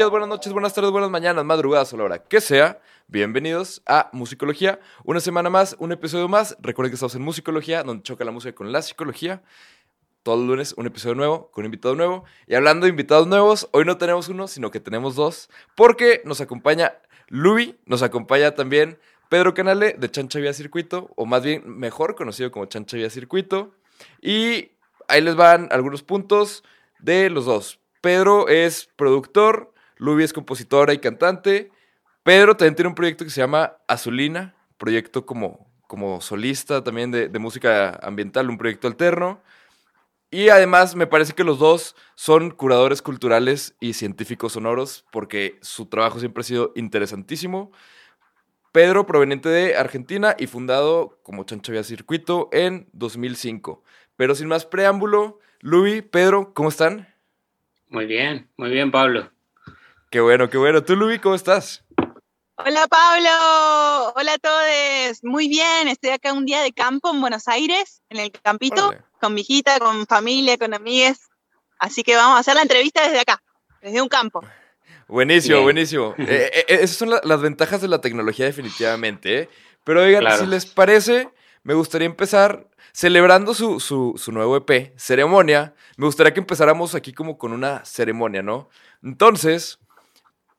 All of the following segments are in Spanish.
días, buenas noches, buenas tardes, buenas mañanas, madrugadas o la hora que sea. Bienvenidos a Musicología. Una semana más, un episodio más. Recuerden que estamos en Musicología, donde choca la música con la psicología. Todos los lunes un episodio nuevo, con un invitado nuevo. Y hablando de invitados nuevos, hoy no tenemos uno, sino que tenemos dos. Porque nos acompaña Lubi, nos acompaña también Pedro Canale de Chancha Vía Circuito, o más bien mejor conocido como Chancha Vía Circuito. Y ahí les van algunos puntos de los dos. Pedro es productor, Lubi es compositora y cantante. Pedro también tiene un proyecto que se llama Azulina, proyecto como, como solista también de, música ambiental, un proyecto alterno. Y además me parece que los dos son curadores culturales y científicos sonoros porque su trabajo siempre ha sido interesantísimo. Pedro, proveniente de Argentina y fundado como Chancho Vía Circuito en 2005. Pero sin más preámbulo, Lubi, Pedro, ¿cómo están? Muy bien, muy bien, Pablo. Qué bueno, qué bueno. ¿Tú, Lubi, cómo estás? Hola, Pablo. Hola a todos. Muy bien, estoy acá un día de campo en Buenos Aires, en el campito, Órale. con mi hijita, con familia, con amigues. Así que vamos a hacer la entrevista desde acá, desde un campo. Buenísimo, Bien. buenísimo. Eh, eh, esas son la- las ventajas de la tecnología definitivamente. ¿eh? Pero oigan, Claro. si les parece, me gustaría empezar celebrando su, su, su nuevo EP, Ceremonia. Me gustaría que empezáramos aquí como con una ceremonia, ¿no? Entonces,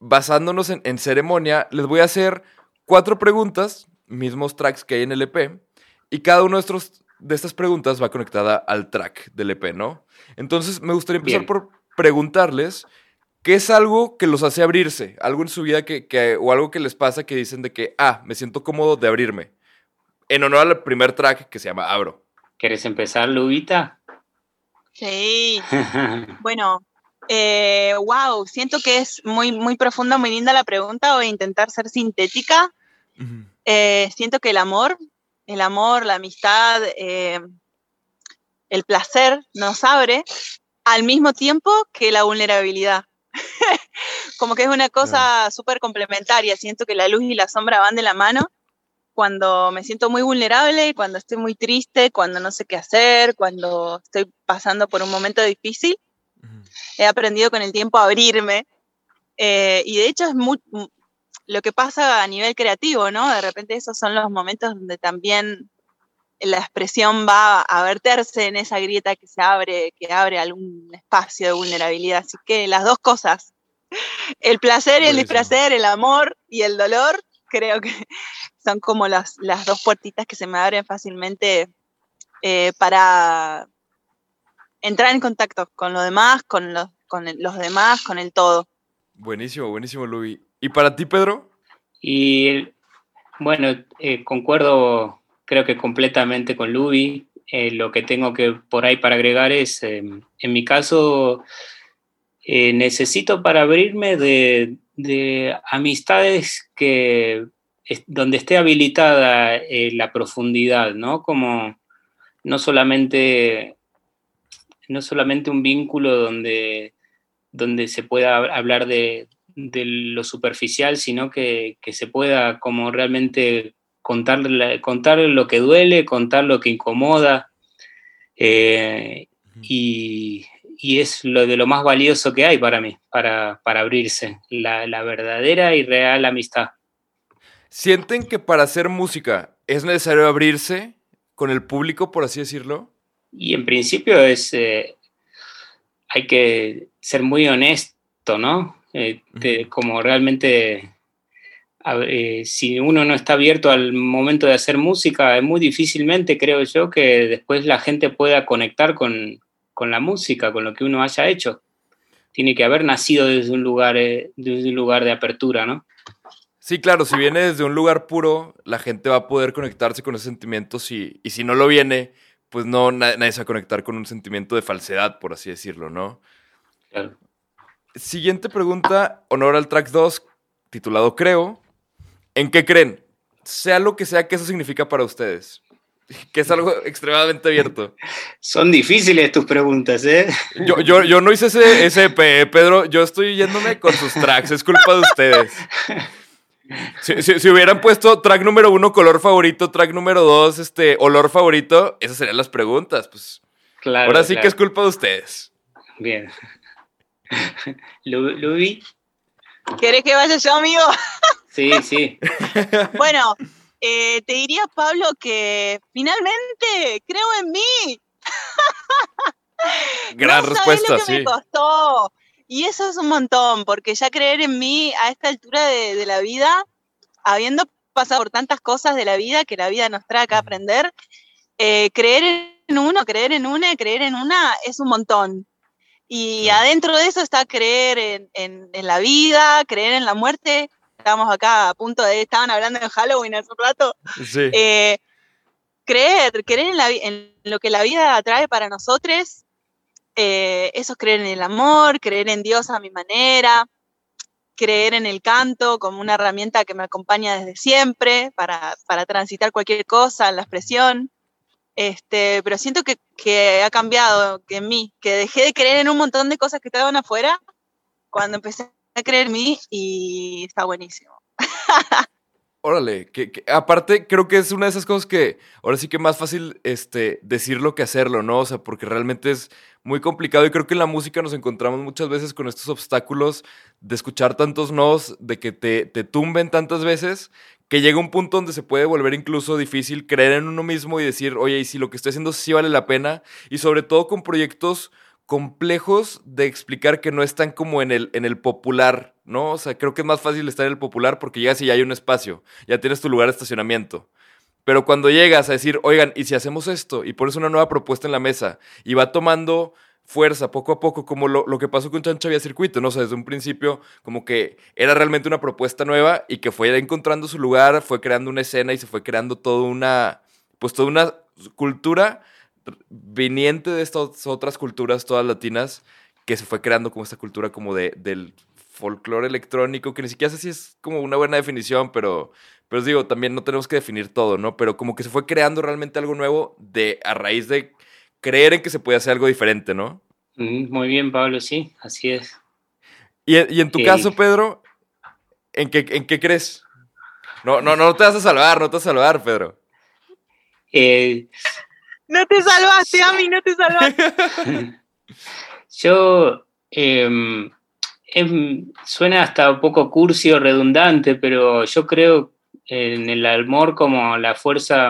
basándonos en, en ceremonia, les voy a hacer cuatro preguntas, mismos tracks que hay en el EP, y cada uno de, estos, de estas preguntas va conectada al track del EP, ¿no? Entonces, me gustaría empezar Bien. por preguntarles qué es algo que los hace abrirse, algo en su vida que, que- o algo que les pasa que dicen de que, ah, me siento cómodo de abrirme. En honor al primer track que se llama Abro. ¿Querés empezar, Lubita? Sí, bueno, eh, wow, siento que es muy, muy profunda, muy linda la pregunta. Voy a intentar ser sintética. Eh, siento que el amor, el amor, la amistad, eh, el placer nos abre al mismo tiempo que la vulnerabilidad. Como que es una cosa súper complementaria. Siento que la luz y la sombra van de la mano. Cuando me siento muy vulnerable, cuando estoy muy triste, cuando no sé qué hacer, cuando estoy pasando por un momento difícil, he aprendido con el tiempo a abrirme. eh, y de hecho es muy, lo que pasa a nivel creativo, ¿no? De repente esos son los momentos donde también la expresión va a verterse en esa grieta que se abre, que abre algún espacio de vulnerabilidad. Así que las dos cosas, el placer y el displacer, el amor y el dolor, creo que son como las, las dos puertitas que se me abren fácilmente eh, para entrar en contacto con lo demás, con los, con el- los demás, con el todo. Buenísimo, buenísimo, Lubi. ¿Y para ti, Pedro? Y bueno, eh, concuerdo creo que completamente con Lubi. Eh, lo que tengo que por ahí para agregar es, eh, en mi caso, eh, necesito para abrirme de, de amistades que es- donde esté habilitada eh, la profundidad, ¿no? Como no solamente, no solamente un vínculo donde, donde se pueda hab- hablar de, de lo superficial, sino que, que se pueda como realmente contar, la- contar lo que duele, contar lo que incomoda. eh, y, y es lo de lo más valioso que hay para mí, para, para abrirse, la, la verdadera y real amistad. ¿Sienten que para hacer música es necesario abrirse con el público, por así decirlo? Y en principio es, eh, hay que ser muy honesto, ¿no? Eh, de- como realmente, a eh, si uno no está abierto al momento de hacer música, es muy difícilmente, creo yo, que después la gente pueda conectar con, con la música, con lo que uno haya hecho. Tiene que haber nacido desde un lugar, eh, desde un lugar de apertura, ¿no? Sí, claro, si viene desde un lugar puro, la gente va a poder conectarse con esos sentimientos y, y si no lo viene, pues no, na- nadie se va a conectar con un sentimiento de falsedad, por así decirlo, ¿no? Claro. Siguiente pregunta, honor al track 2, titulado Creo. ¿En qué creen? Sea lo que sea que eso significa para ustedes. Que es algo extremadamente abierto. Son difíciles tus preguntas, ¿eh? Yo, yo, yo no hice ese, ese eh, Pedro. Yo estoy yéndome con sus tracks. Es culpa de ustedes. Si, si- si hubieran puesto track número uno, color favorito, track número dos, este, olor favorito, esas serían las preguntas. Pues Claro. ahora sí claro. que es culpa de ustedes. Bien. Lu- Lubi, ¿Querés que vaya yo, amigo? Sí, sí. bueno, eh, te diría, Pablo, que finalmente creo en mí. Gran respuesta, lo que Me costó. Y eso es un montón, porque ya creer en mí a esta altura de, la vida, habiendo pasado por tantas cosas de la vida que la vida nos trae a aprender, eh, creer en uno, creer en una, creer en una es un montón. Y adentro de eso está creer en, la vida, creer en la muerte. Estamos acá a punto de, estaban hablando de Halloween hace un rato. Sí. Eh, creer, creer en, lo que la vida trae para nosotros, eh, eso es creer en el amor, creer en Dios a mi manera, creer en el canto como una herramienta que me acompaña desde siempre para, para transitar cualquier cosa, la expresión. Este, pero siento que, que, ha cambiado que en mí, que dejé de creer en un montón de cosas que estaban afuera cuando empecé a creer en mí y está buenísimo. Órale, que, aparte creo que es una de esas cosas que ahora sí que más fácil este, decirlo que hacerlo, ¿no? O sea, porque realmente es muy complicado y creo que en la música nos encontramos muchas veces con estos obstáculos de escuchar tantos nos, de que te, te tumben tantas veces, que llega un punto donde se puede volver incluso difícil creer en uno mismo y decir, oye, y si lo que estoy haciendo sí vale la pena, y sobre todo con proyectos complejos de explicar que no están como en el, en el popular, ¿no? O sea, creo que es más fácil estar en el popular porque llegas y ya hay un espacio, ya tienes tu lugar de estacionamiento. Pero cuando llegas a decir, oigan, ¿y si hacemos esto? Y pones una nueva propuesta en la mesa y va tomando fuerza poco a poco, como lo, que pasó con Chancha Vía Circuito, ¿no? O sea, desde un principio, como que era realmente una propuesta nueva y que fue encontrando su lugar, fue creando una escena y se fue creando toda una, pues toda una cultura viniente de estas otras culturas, todas latinas, que se fue creando como esta cultura como de, del folclore electrónico, que ni siquiera sé si es como una buena definición, pero, pero os digo, también no tenemos que definir todo, ¿no? Pero como que se fue creando realmente algo nuevo de, a raíz de creer en que se puede hacer algo diferente, ¿no? Muy bien, Pablo, sí, así es. Y, en tu caso, Pedro, ¿en qué, ¿en qué crees? No, no, no te vas a salvar, no te vas a salvar, Pedro. Eh, no te salvaste, a mí no te salvaste. Yo, em, em, suena hasta un poco cursi o redundante, pero yo creo en el amor como la fuerza,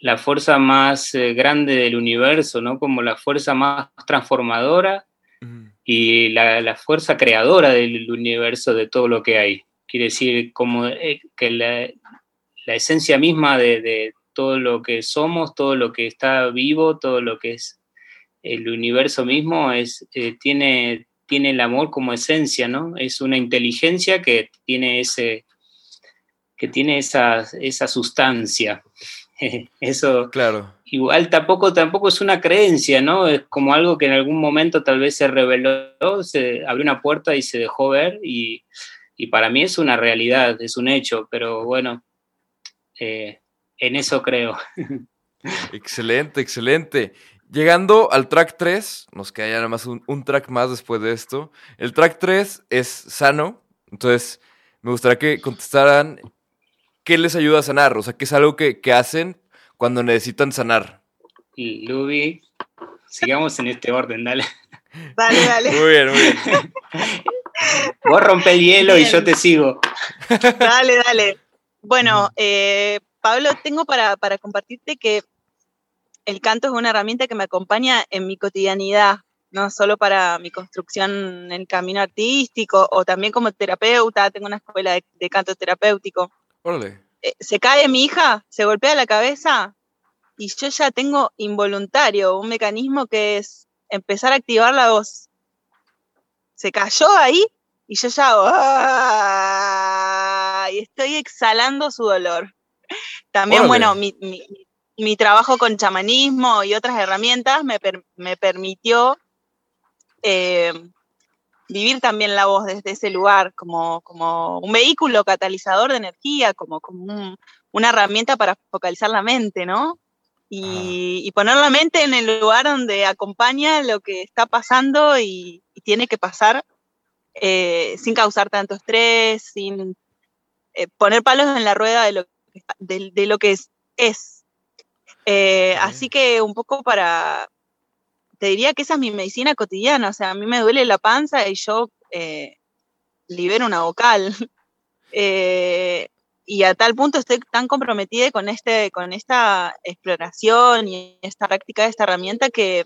la fuerza más eh, grande del universo, ¿no? Como la fuerza más transformadora y la, fuerza creadora del universo de todo lo que hay. Quiere decir, como eh, que la, esencia misma de todo lo que somos, todo lo que está vivo, todo lo que es el universo mismo, es, eh, tiene, tiene el amor como esencia, ¿no? Es una inteligencia que tiene, ese, que tiene esa, esa sustancia. Eso claro. igual tampoco, tampoco es una creencia, ¿no? Es como algo que en algún momento tal vez se reveló, se abrió una puerta y se dejó ver y, para mí es una realidad, es un hecho, pero bueno, eh, en eso creo. Excelente, excelente. Llegando al track 3, nos queda ya nada más un, track más después de esto. El track 3 es sano, entonces me gustaría que contestaran qué les ayuda a sanar, o sea, qué es algo que, hacen cuando necesitan sanar. Lubi, sigamos en este orden, dale. Dale, dale. Muy bien, muy bien. Vos rompe el hielo y yo te sigo. Dale, dale. Bueno, eh, Pablo, tengo para, compartirte que el canto es una herramienta que me acompaña en mi cotidianidad, no solo para mi construcción en el camino artístico o también como terapeuta, tengo una escuela de, canto terapéutico. Órale. Eh, se cae mi hija, se golpea la cabeza y yo ya tengo involuntario un mecanismo que es empezar a activar la voz. Se cayó ahí y yo ya ¡ah! y estoy exhalando su dolor. También, bueno, mi, trabajo con chamanismo y otras herramientas me, permitió eh, vivir también la voz desde ese lugar, como, como un vehículo catalizador de energía, como, como una herramienta para focalizar la mente, ¿no? Y, poner la mente en el lugar donde acompaña lo que está pasando y, tiene que pasar eh, sin causar tanto estrés, sin eh, poner palos en la rueda de lo de, lo que es. es. Eh, así que un poco para, te diría que esa es mi medicina cotidiana, o sea, a mí me duele la panza y yo eh, libero una vocal. Eh, y a tal punto estoy tan comprometida con, este, con esta exploración y esta práctica de esta herramienta que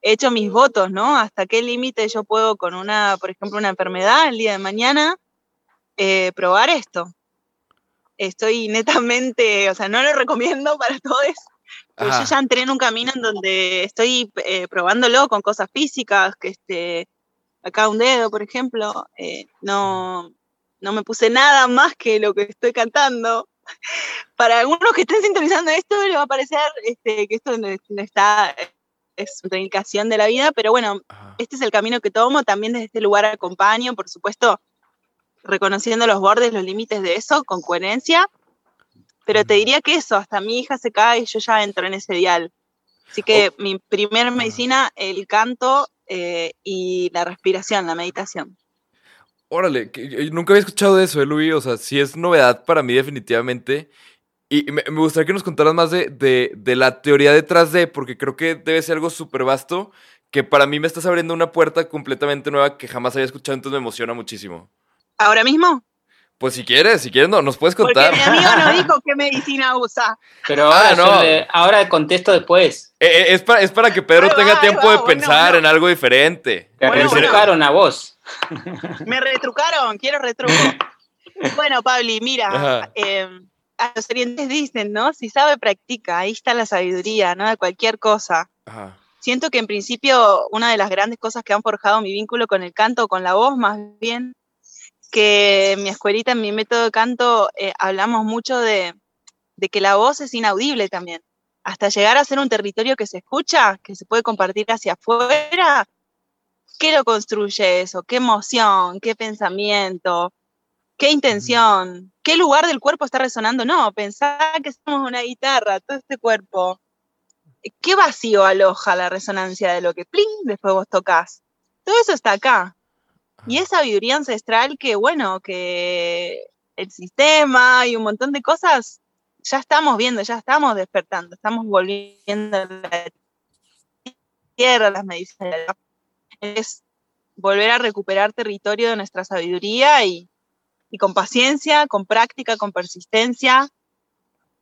he hecho mis votos, ¿no? Hasta qué límite yo puedo con una, por ejemplo, una enfermedad el día de mañana, eh, probar esto. Estoy netamente, o sea, no lo recomiendo para todos, pero yo ya entré en un camino en donde estoy eh, probándolo con cosas físicas, que este, acá un dedo, por ejemplo, eh, no, no me puse nada más que lo que estoy cantando. Para algunos que estén sintonizando esto, les va a parecer este, que esto no está, es una indicación de la vida, pero bueno, este es el camino que tomo, también desde este lugar acompaño, por supuesto, reconociendo los bordes, los límites de eso, con coherencia, pero te diría que eso, hasta mi hija se cae y yo ya entro en ese dial. Así que mi primer medicina, el canto eh, y la respiración, la meditación. Órale, nunca había escuchado de eso, ¿eh, Luis? O sea, sí es novedad para mí definitivamente. Y me, gustaría que nos contaras más de, de, la teoría detrás de, porque creo que debe ser algo súper vasto, que para mí me estás abriendo una puerta completamente nueva que jamás había escuchado, entonces me emociona muchísimo. ¿Ahora mismo? Pues si quieres, si quieres, no, nos puedes contar. Porque mi amigo no dijo qué medicina usa. Pero ah, ahora, no. ahora contesto después. Eh, eh, es, para, es para que Pedro tenga tiempo de pensar en algo diferente. Te retrucaron a vos. Me retrucaron, quiero retruco. bueno, Pabli, mira, eh, a los orientes dicen, ¿no? Si sabe, practica. Ahí está la sabiduría, ¿no? De cualquier cosa. Siento que en principio una de las grandes cosas que han forjado mi vínculo con el canto, con la voz más bien, que en mi escuelita, en mi método de canto, eh, hablamos mucho de, que la voz es inaudible también. Hasta llegar a ser un territorio que se escucha, que se puede compartir hacia afuera, ¿qué lo construye eso? ¿Qué emoción? ¿Qué pensamiento? ¿Qué intención? ¿Qué lugar del cuerpo está resonando? No, pensar que somos una guitarra, todo este cuerpo. ¿Qué vacío aloja la resonancia de lo que pling después vos tocas? Todo eso está acá. Y esa sabiduría ancestral que, bueno, que el sistema y un montón de cosas ya estamos viendo, ya estamos despertando, estamos volviendo a la tierra, las medicinas. Es volver a recuperar territorio de nuestra sabiduría y, con paciencia, con práctica, con persistencia.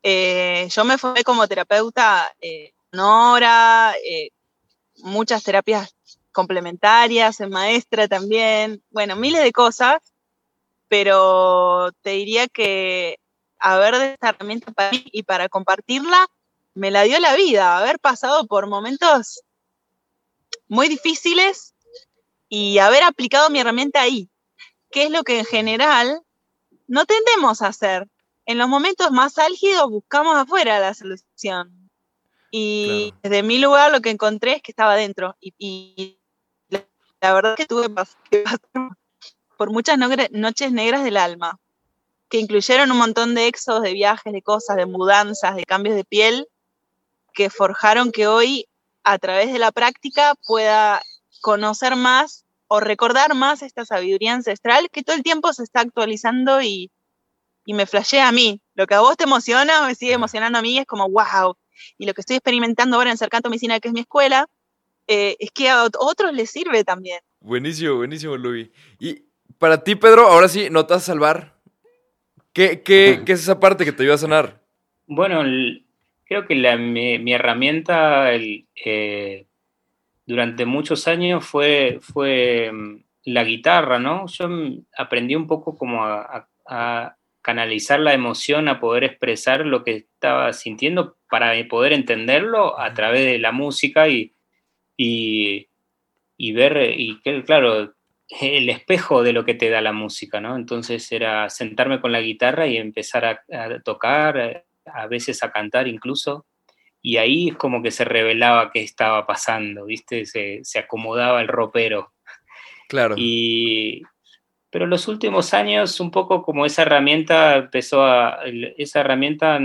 Eh, yo me fui como terapeuta eh, eh, muchas terapias complementarias, en maestra también, bueno, miles de cosas, pero te diría que haber de esta herramienta para mí y para compartirla me la dio la vida, haber pasado por momentos muy difíciles y haber aplicado mi herramienta ahí, que es lo que en general no tendemos a hacer. En los momentos más álgidos buscamos afuera la solución. Y desde mi lugar lo que encontré es que estaba dentro. y la verdad que tuve por muchas noches negras del alma, que incluyeron un montón de éxodos, de viajes, de cosas, de mudanzas, de cambios de piel, que forjaron que hoy, a través de la práctica, pueda conocer más o recordar más esta sabiduría ancestral que todo el tiempo se está actualizando y, me flashea a mí. Lo que a vos te emociona, me sigue emocionando a mí, es como, wow. Y lo que estoy experimentando ahora en Cercanto Medicina, que es mi escuela, eh, es que a otros les sirve también. Buenísimo, buenísimo, Luis. Y para ti, Pedro, ahora sí, notas salvar. ¿Qué, qué, ¿Qué, es esa parte que te ayuda a sanar? Bueno, creo que mi, herramienta eh, durante muchos años fue, fue mm, la guitarra, ¿no? Yo aprendí un poco como a, canalizar la emoción, a poder expresar lo que estaba sintiendo para poder entenderlo a través de la música y, y, ver, y que, claro, el espejo de lo que te da la música, ¿no? Entonces era sentarme con la guitarra y empezar a, tocar, a veces a cantar incluso, y ahí es como que se revelaba qué estaba pasando, ¿viste? Se, acomodaba el ropero. Claro. Y, pero en los últimos años, un poco como esa herramienta empezó a, esa herramienta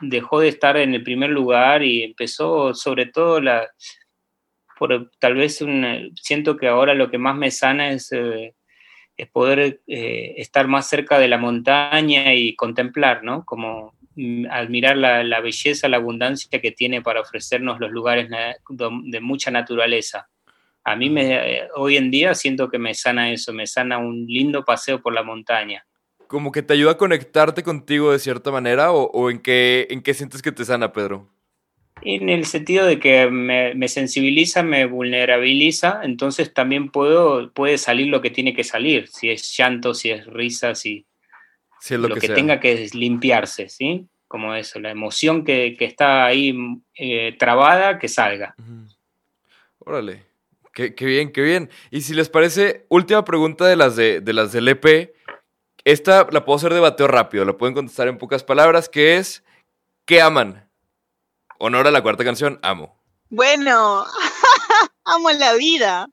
dejó de estar en el primer lugar y empezó sobre todo la, por tal vez un, siento que ahora lo que más me sana es, eh, es poder eh, estar más cerca de la montaña y contemplar, ¿no? Como mm, admirar la, belleza, la abundancia que tiene para ofrecernos los lugares de mucha naturaleza. a mí me, hoy en día siento que me sana eso, me sana un lindo paseo por la montaña. ¿Como que te ayuda a conectarte contigo de cierta manera o, en, qué, en qué sientes que te sana, Pedro? En el sentido de que me, sensibiliza, me vulnerabiliza, entonces también puedo, puede salir lo que tiene que salir, si es llanto, si es risa, si, es lo, que, tenga que limpiarse, ¿sí? Como eso, la emoción que, está ahí eh, trabada, que salga. Órale. Qué, bien, qué bien. Y si les parece, última pregunta de las, de, las del EP. Esta la puedo hacer de bateo rápido, la pueden contestar en pocas palabras, que es, ¿qué aman? Honor a la cuarta canción, amo. Bueno, amo la vida.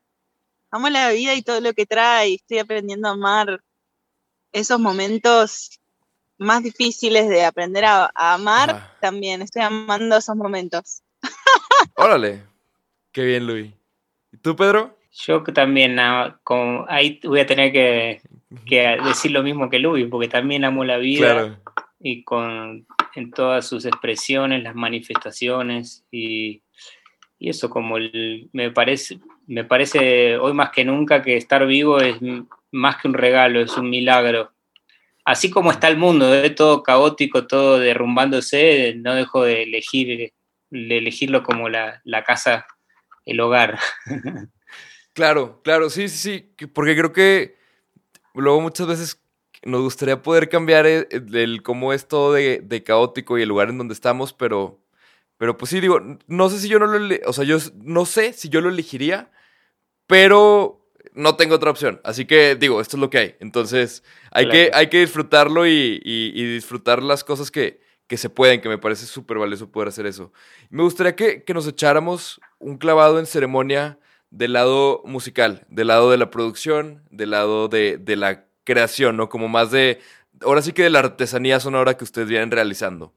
Amo la vida y todo lo que trae. Estoy aprendiendo a amar esos momentos más difíciles de aprender a, amar. También estoy amando esos momentos. Órale. Qué bien, Luis. ¿Y tú, Pedro? Yo también, ah, ahí voy a tener que, decir lo mismo que Luis, porque también amo la vida y con en todas sus expresiones, las manifestaciones y, eso como me parece me parece hoy más que nunca que estar vivo es más que un regalo, es un milagro. Así como está el mundo, es todo caótico, todo derrumbándose, no dejo de elegir de elegirlo como la, la casa el hogar. claro, claro, sí, sí, sí, porque creo que luego muchas veces nos gustaría poder cambiar el, cómo es todo de, caótico y el lugar en donde estamos, pero, pero pues sí, digo, no sé si yo no lo, o sea, yo no sé si yo lo elegiría, pero no tengo otra opción. Así que digo, esto es lo que hay. Entonces, hay, que, hay que disfrutarlo y, disfrutar las cosas que, que se pueden, que me parece súper valioso poder hacer eso. Me gustaría que, que nos echáramos un clavado en ceremonia del lado musical, del lado de la producción, del lado de, la creación, ¿no? Como más de, ahora sí que de la artesanía sonora que ustedes vienen realizando.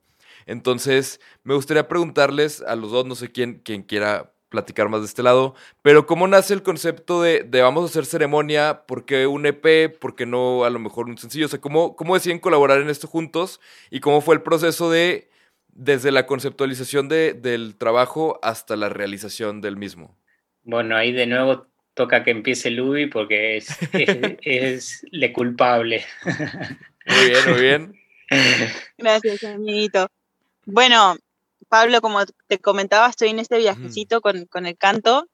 Entonces, me gustaría preguntarles a los dos, no sé quién, quién quiera platicar más de este lado, pero ¿cómo nace el concepto de, vamos a hacer ceremonia? ¿Por qué un EP? ¿Por qué no a lo mejor un sencillo? O sea, ¿cómo, cómo deciden colaborar en esto juntos? ¿Y cómo fue el proceso de desde la conceptualización del trabajo hasta la realización del mismo. Bueno, ahí de nuevo toca que empiece Luby porque es, es, le culpable. Muy bien, muy bien. Gracias, amiguito. Bueno, Pablo, como te comentaba, estoy en este viajecito con, el canto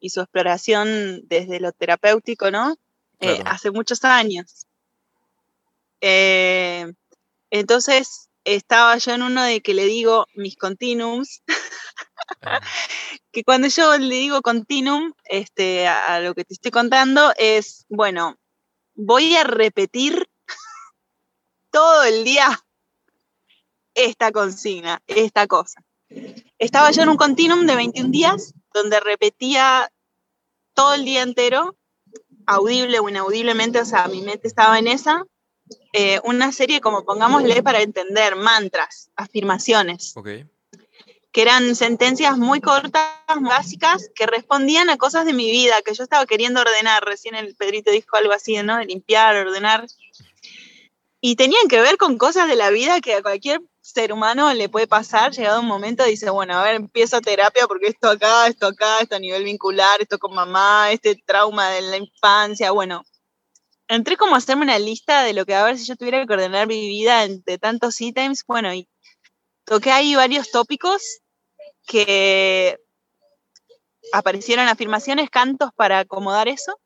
y su exploración desde lo terapéutico, ¿no? Eh, hace muchos años. Eh, entonces, estaba yo en uno de que le digo mis continuums. que cuando yo le digo continuum este, a, lo que te estoy contando es, bueno, voy a repetir todo el día esta consigna, esta cosa. Estaba yo en un continuum de 21 días donde repetía todo el día entero, audible o inaudiblemente, o sea, mi mente estaba en esa, eh, una serie como pongámosle para entender, mantras, afirmaciones. Que eran sentencias muy cortas, básicas, que respondían a cosas de mi vida que yo estaba queriendo ordenar. Recién el Pedrito dijo algo así, ¿no? De limpiar, ordenar. Y tenían que ver con cosas de la vida que a cualquier ser humano le puede pasar, llegado un momento dice, bueno, a ver, empiezo terapia porque esto acá, esto acá, esto a nivel vincular, esto con mamá, este trauma de la infancia, bueno, entré como a hacerme una lista de lo que a ver si yo tuviera que ordenar mi vida entre tantos ítems. Bueno, y toqué ahí varios tópicos que aparecieron afirmaciones, cantos para acomodar eso.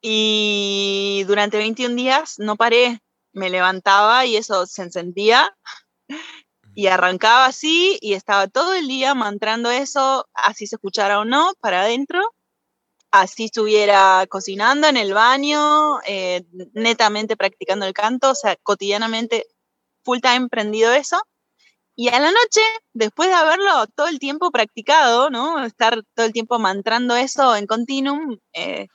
Y durante 21 días no paré, me levantaba y eso se encendía y arrancaba así y estaba todo el día mantrando eso, así se escuchara o no, para adentro así estuviera cocinando en el baño, eh, netamente practicando el canto, o sea, cotidianamente full time prendido eso. Y a la noche, después de haberlo todo el tiempo practicado, ¿no? Estar todo el tiempo mantrando eso en continuum, eh,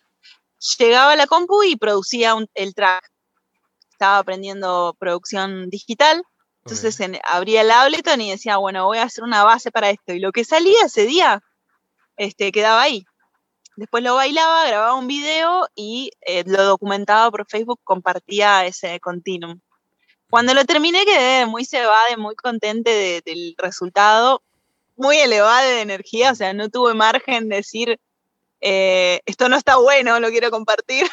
llegaba a la compu y producía el track. Estaba aprendiendo producción digital. Entonces abría el Ableton y decía, bueno, voy a hacer una base para esto. Y lo que salía ese día este, quedaba ahí. Después lo bailaba, grababa un video y eh, lo documentaba por Facebook, compartía ese continuum. Cuando lo terminé quedé muy cebada muy contente del resultado. muy elevada de energía, o sea, no tuve margen de decir, eh, esto no está bueno, lo quiero compartir.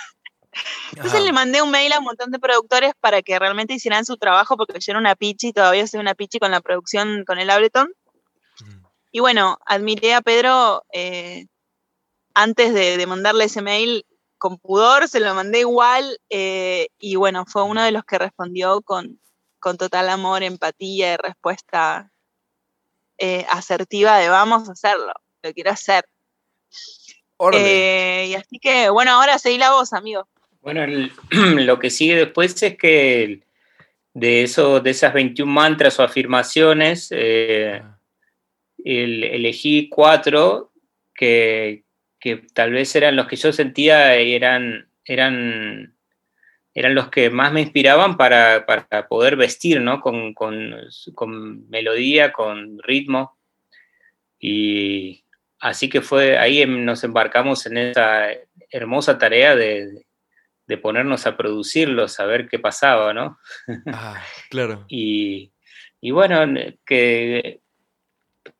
Entonces le mandé un mail a un montón de productores para que realmente hicieran su trabajo, porque yo era una pichi, todavía soy una pichi con la producción con el Ableton. Y bueno, admiré a Pedro eh, antes de, mandarle ese mail con pudor, se lo mandé igual, eh, y bueno, fue uno de los que respondió con, con total amor, empatía y respuesta eh, asertiva de vamos a hacerlo, lo quiero hacer. y así que, bueno, ahora seguí la voz, amigo. Bueno, lo que sigue después es que de, eso, de esas 21 mantras o afirmaciones, eh, elegí cuatro que, tal vez eran los que yo sentía eran, eran, eran los que más me inspiraban para, poder vestir, ¿no? Con, con, melodía, con ritmo. Y así que fue, ahí em, nos embarcamos en esa hermosa tarea de, de ponernos a producirlo, a ver qué pasaba, ¿no? Ah, claro. y, bueno, que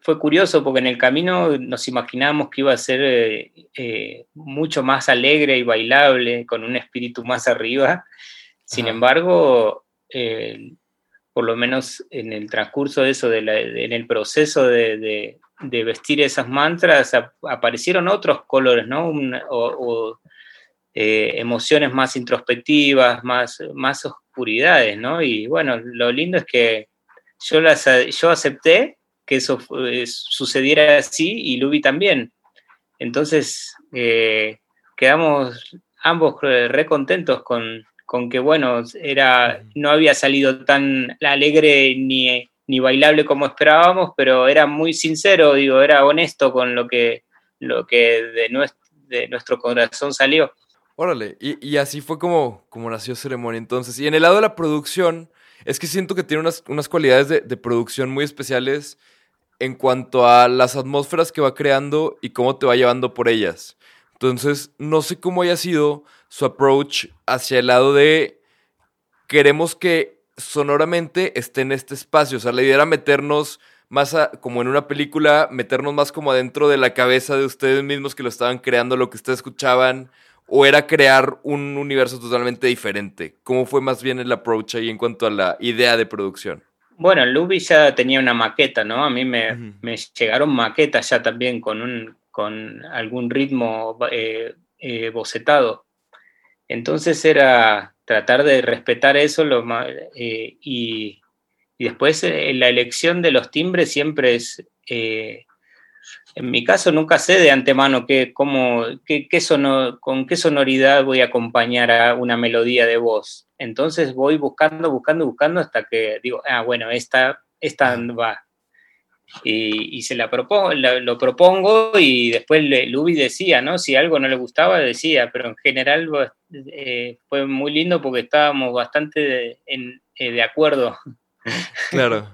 fue curioso porque en el camino nos imaginábamos que iba a ser eh, eh, mucho más alegre y bailable, con un espíritu más arriba. Sin embargo, eh, por lo menos en el transcurso de eso, en el proceso de, vestir esas mantras, aparecieron otros colores, ¿no? o, eh, emociones más introspectivas, más, más oscuridades, ¿no? Y bueno, lo lindo es que yo, las, yo acepté que eso eh, sucediera así y Luby también. Entonces, eh, quedamos ambos re contentos con, con, que, bueno, era, no había salido tan alegre ni, ni bailable como esperábamos, pero era muy sincero, digo, era honesto con lo que, lo que de, nuestro, de nuestro corazón salió. Órale, y, así fue como, como nació Ceremonia entonces. Y en el lado de la producción, es que siento que tiene unas, cualidades de, producción muy especiales en cuanto a las atmósferas que va creando y cómo te va llevando por ellas. Entonces, no sé cómo haya sido su approach hacia el lado de queremos que sonoramente esté en este espacio. O sea, la idea era meternos más como en una película, meternos más como adentro de la cabeza de ustedes mismos que lo estaban creando, lo que ustedes escuchaban o era crear un universo totalmente diferente? ¿Cómo fue más bien el approach ahí en cuanto a la idea de producción? Bueno, Luby ya tenía una maqueta, ¿no? A mí me, llegaron maquetas ya también con, un, con algún ritmo eh, eh, bocetado. Entonces era tratar de respetar eso lo, eh, y, y, después la elección de los timbres siempre es en mi caso nunca sé de antemano qué, cómo, qué, con qué sonoridad voy a acompañar a una melodía de voz. Entonces voy buscando, buscando, buscando hasta que digo, ah, bueno, esta, esta va. Y, se la propongo, lo propongo y después Luby decía, ¿no? Si algo no le gustaba, decía, pero en general eh, fue muy lindo porque estábamos bastante eh, de acuerdo. Claro,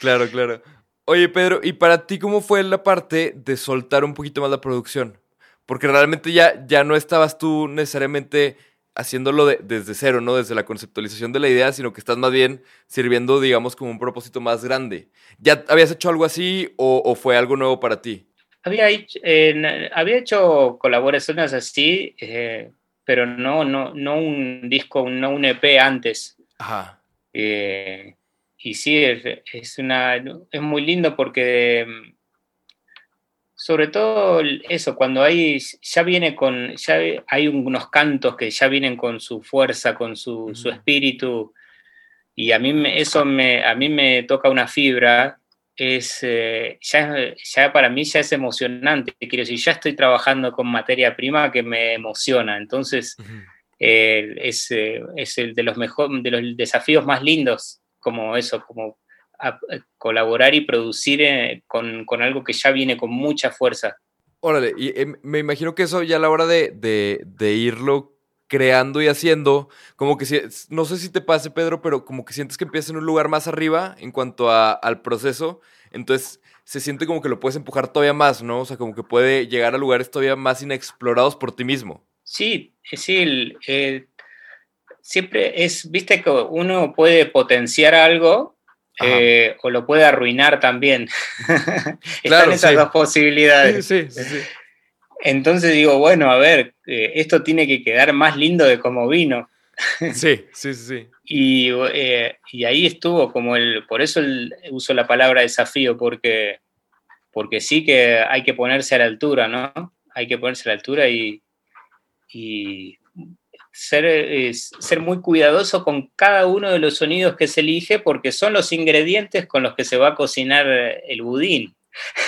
claro, claro. Oye, Pedro, ¿y para ti cómo fue la parte de soltar un poquito más la producción? Porque realmente ya, ya no estabas tú necesariamente haciéndolo desde cero, ¿no? Desde la conceptualización de la idea, sino que estás más bien sirviendo, digamos, como un propósito más grande. ¿Ya habías hecho algo así o, fue algo nuevo para ti? Había hecho, había hecho colaboraciones así, eh, pero no, no, no un disco, no un EP antes. Ajá. Eh, y sí, es, una, es muy lindo porque sobre todo eso, cuando hay, ya viene con, ya hay unos cantos que ya vienen con su fuerza, con su, espíritu, y a mí eso me, a mí me toca una fibra, es, eh, ya, para mí ya es emocionante, quiero decir, ya estoy trabajando con materia prima que me emociona, entonces eh, es, eh, es, el de los, mejor, de los desafíos más lindos como eso, como colaborar y producir eh, con, algo que ya viene con mucha fuerza. Órale, y em, me imagino que eso ya a la hora de, irlo creando y haciendo, como que si, no sé si te pase, Pedro, pero como que sientes que empieza en un lugar más arriba en cuanto al proceso, entonces se siente como que lo puedes empujar todavía más, ¿no? O sea, como que puede llegar a lugares todavía más inexplorados por ti mismo. Sí, sí, el, siempre es, viste que uno puede potenciar algo eh, o lo puede arruinar también. Están esas dos posibilidades. Sí, sí, sí, Entonces digo, bueno, a ver, eh, esto tiene que quedar más lindo de como vino. Sí, sí, sí. Y, eh, y, ahí estuvo como el, por eso el, uso la palabra desafío, porque, porque sí que hay que ponerse a la altura, ¿no? Hay que ponerse a la altura y, y ser, ser muy cuidadoso con cada uno de los sonidos que se elige, porque son los ingredientes con los que se va a cocinar el budín.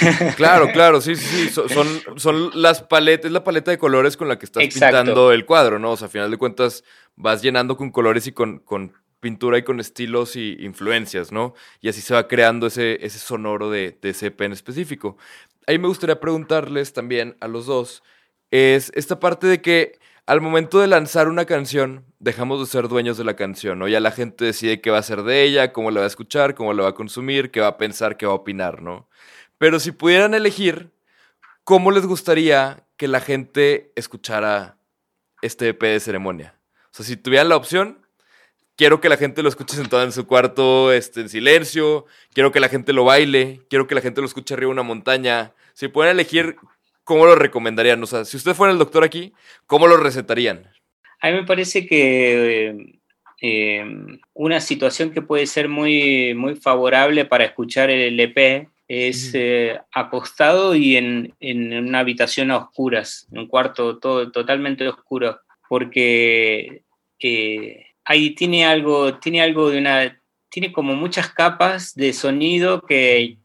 Claro, claro, sí, sí, sí. Son, son las paletas, es la paleta de colores con la que estás pintando el cuadro, ¿no? O sea, a final de cuentas vas llenando con colores y con, con pintura y con estilos y influencias, ¿no? Y así se va creando ese, ese sonoro de, de ese pen específico. Ahí me gustaría preguntarles también a los dos, es esta parte de que al momento de lanzar una canción, dejamos de ser dueños de la canción, ¿no? Ya la gente decide qué va a hacer de ella, cómo la va a escuchar, cómo la va a consumir, qué va a pensar, qué va a opinar, ¿no? Pero si pudieran elegir, ¿cómo les gustaría que la gente escuchara este EP de ceremonia? O sea, si tuvieran la opción, quiero que la gente lo escuche sentado en su cuarto este, en silencio, quiero que la gente lo baile, quiero que la gente lo escuche arriba de una montaña. Si pueden elegir, ¿cómo lo recomendarían? O sea, si usted fuera el doctor aquí, ¿cómo lo recetarían? A mí me parece que eh, una situación que puede ser muy, muy favorable para escuchar el EP es eh, acostado y en, una habitación a oscuras, en un cuarto todo, totalmente oscuro, porque eh, ahí tiene algo, tiene algo de una, tiene como muchas capas de sonido que,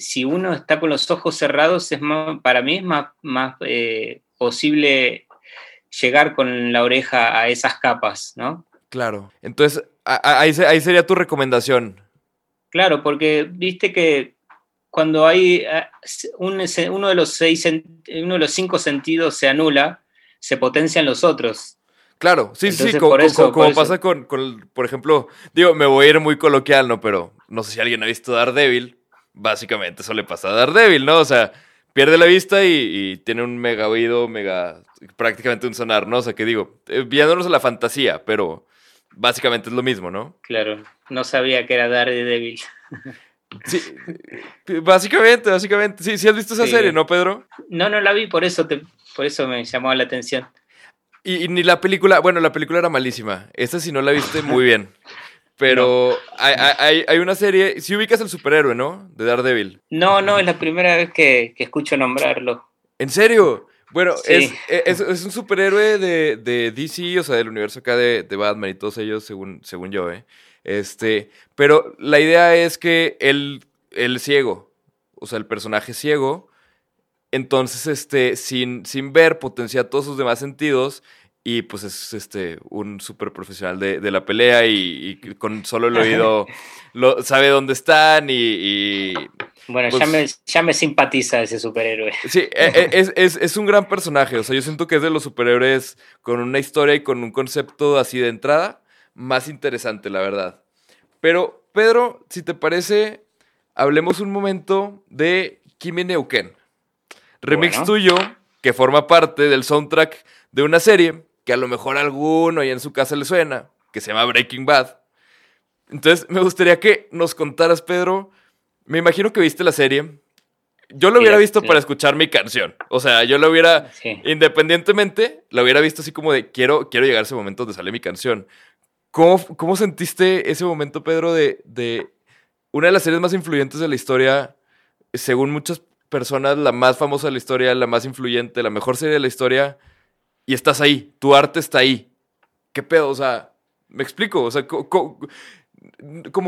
si uno está con los ojos cerrados, es para mí es más, más eh, posible llegar con la oreja a esas capas, ¿no? Claro, entonces ahí, ahí sería tu recomendación. Claro, porque viste que cuando hay eh, uno de los seis, uno de los cinco sentidos se anula, se potencian los otros. Claro, sí, sí, como, pasa con, por ejemplo, digo, me voy a ir muy coloquial, ¿no? Pero no sé si alguien ha visto Daredevil, básicamente eso le pasa a Daredevil, ¿no? O sea, pierde la vista y, tiene un mega oído, mega, prácticamente un sonar, ¿no? O sea, que digo, eh, viéndonos a la fantasía, pero básicamente es lo mismo, ¿no? Claro, no sabía que era Daredevil. Sí, básicamente, básicamente. Sí, sí has visto esa serie, ¿no, Pedro? No, no la vi, por eso, te, por eso me llamó la atención. Y, ni la película, bueno, la película era malísima. Esta sí no la viste muy bien. Pero hay, hay, una serie, si ubicas el superhéroe, ¿no? De Daredevil. No, no, es la primera vez que, escucho nombrarlo. ¿En serio? Bueno, es, es, un superhéroe de, de, DC, o sea, del universo acá de, de Batman y todos ellos, según, según yo, ¿eh? Este, pero la idea es que él, el ciego, o sea, el personaje ciego, entonces, este, sin, sin ver, potencia todos sus demás sentidos y pues es este un súper profesional de, la pelea y, con solo el oído lo, sabe dónde están y... bueno, ya, pues me, ya, me, simpatiza ese superhéroe. Sí, e, e, es, es, es, un gran personaje, o sea, yo siento que es de los superhéroes con una historia y con un concepto así de entrada más interesante, la verdad. Pero, Pedro, si te parece, hablemos un momento de Kimi Neuken. Remix tuyo, que forma parte del soundtrack de una serie que a lo mejor a alguno ahí en su casa le suena, que se llama Breaking Bad. Entonces, me gustaría que nos contaras, Pedro. Me imagino que viste la serie. Yo lo hubiera visto para escuchar mi canción. O sea, yo lo hubiera, independientemente, lo hubiera visto así como de quiero, quiero llegar a ese momento donde sale mi canción. ¿Cómo, sentiste ese momento, Pedro, de, de, una de las series más influyentes de la historia, según muchas personas, la más famosa de la historia, la más influyente, la mejor serie de la historia, y estás ahí, tu arte está ahí? ¿Qué pedo? O sea, me explico, o sea, como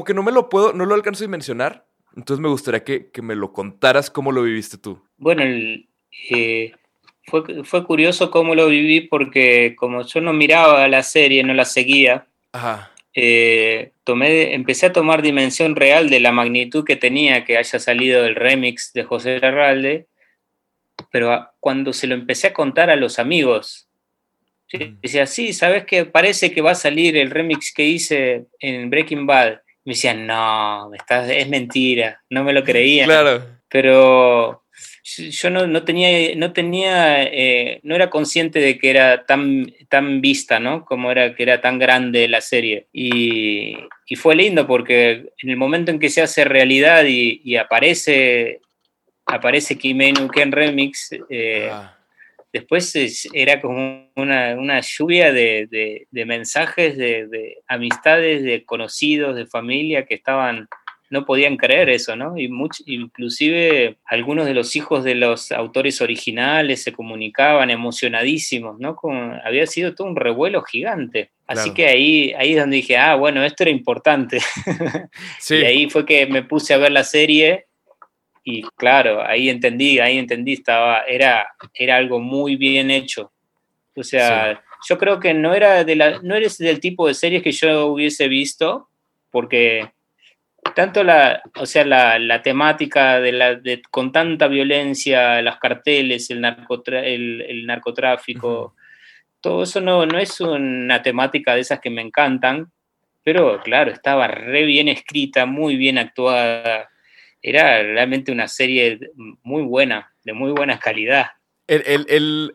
que no me lo puedo, no lo alcanzo a dimensionar, entonces me gustaría que, me lo contaras cómo lo viviste tú. Bueno, eh, fue, fue curioso cómo lo viví porque como yo no miraba la serie, no la seguía, eh, tomé, empecé a tomar dimensión real de la magnitud que tenía que haya salido el remix de José Larralde, pero cuando se lo empecé a contar a los amigos, decía, sí, ¿sabes qué? Parece que va a salir el remix que hice en Breaking Bad. Me decían, no, estás, es mentira, no me lo creía. Claro. Pero yo no, tenía, no tenía, eh, no era consciente de que era tan, tan vista, ¿no? Como era que era tan grande la serie. Y, fue lindo porque en el momento en que se hace realidad y, aparece, aparece Kimenu Ken Remix, eh, ah. Después era como una, lluvia de, mensajes, de, de amistades, de conocidos, de familia que estaban no podían creer eso, ¿no? Y inclusive algunos de los hijos de los autores originales se comunicaban emocionadísimos, ¿no? había sido todo un revuelo gigante. Así que ahí, ahí es donde dije, ah, bueno, esto era importante. Sí. y ahí fue que me puse a ver la serie y claro, ahí entendí, ahí entendí, estaba, era, era algo muy bien hecho. O sea, yo creo que no era de la, no eres del tipo de series que yo hubiese visto, porque tanto la, o sea, la, temática de la, de, con tanta violencia, los carteles, el, el, narcotráfico, todo eso no, no es una temática de esas que me encantan, pero claro, estaba re bien escrita, muy bien actuada. Era realmente una serie muy buena, de muy buena calidad.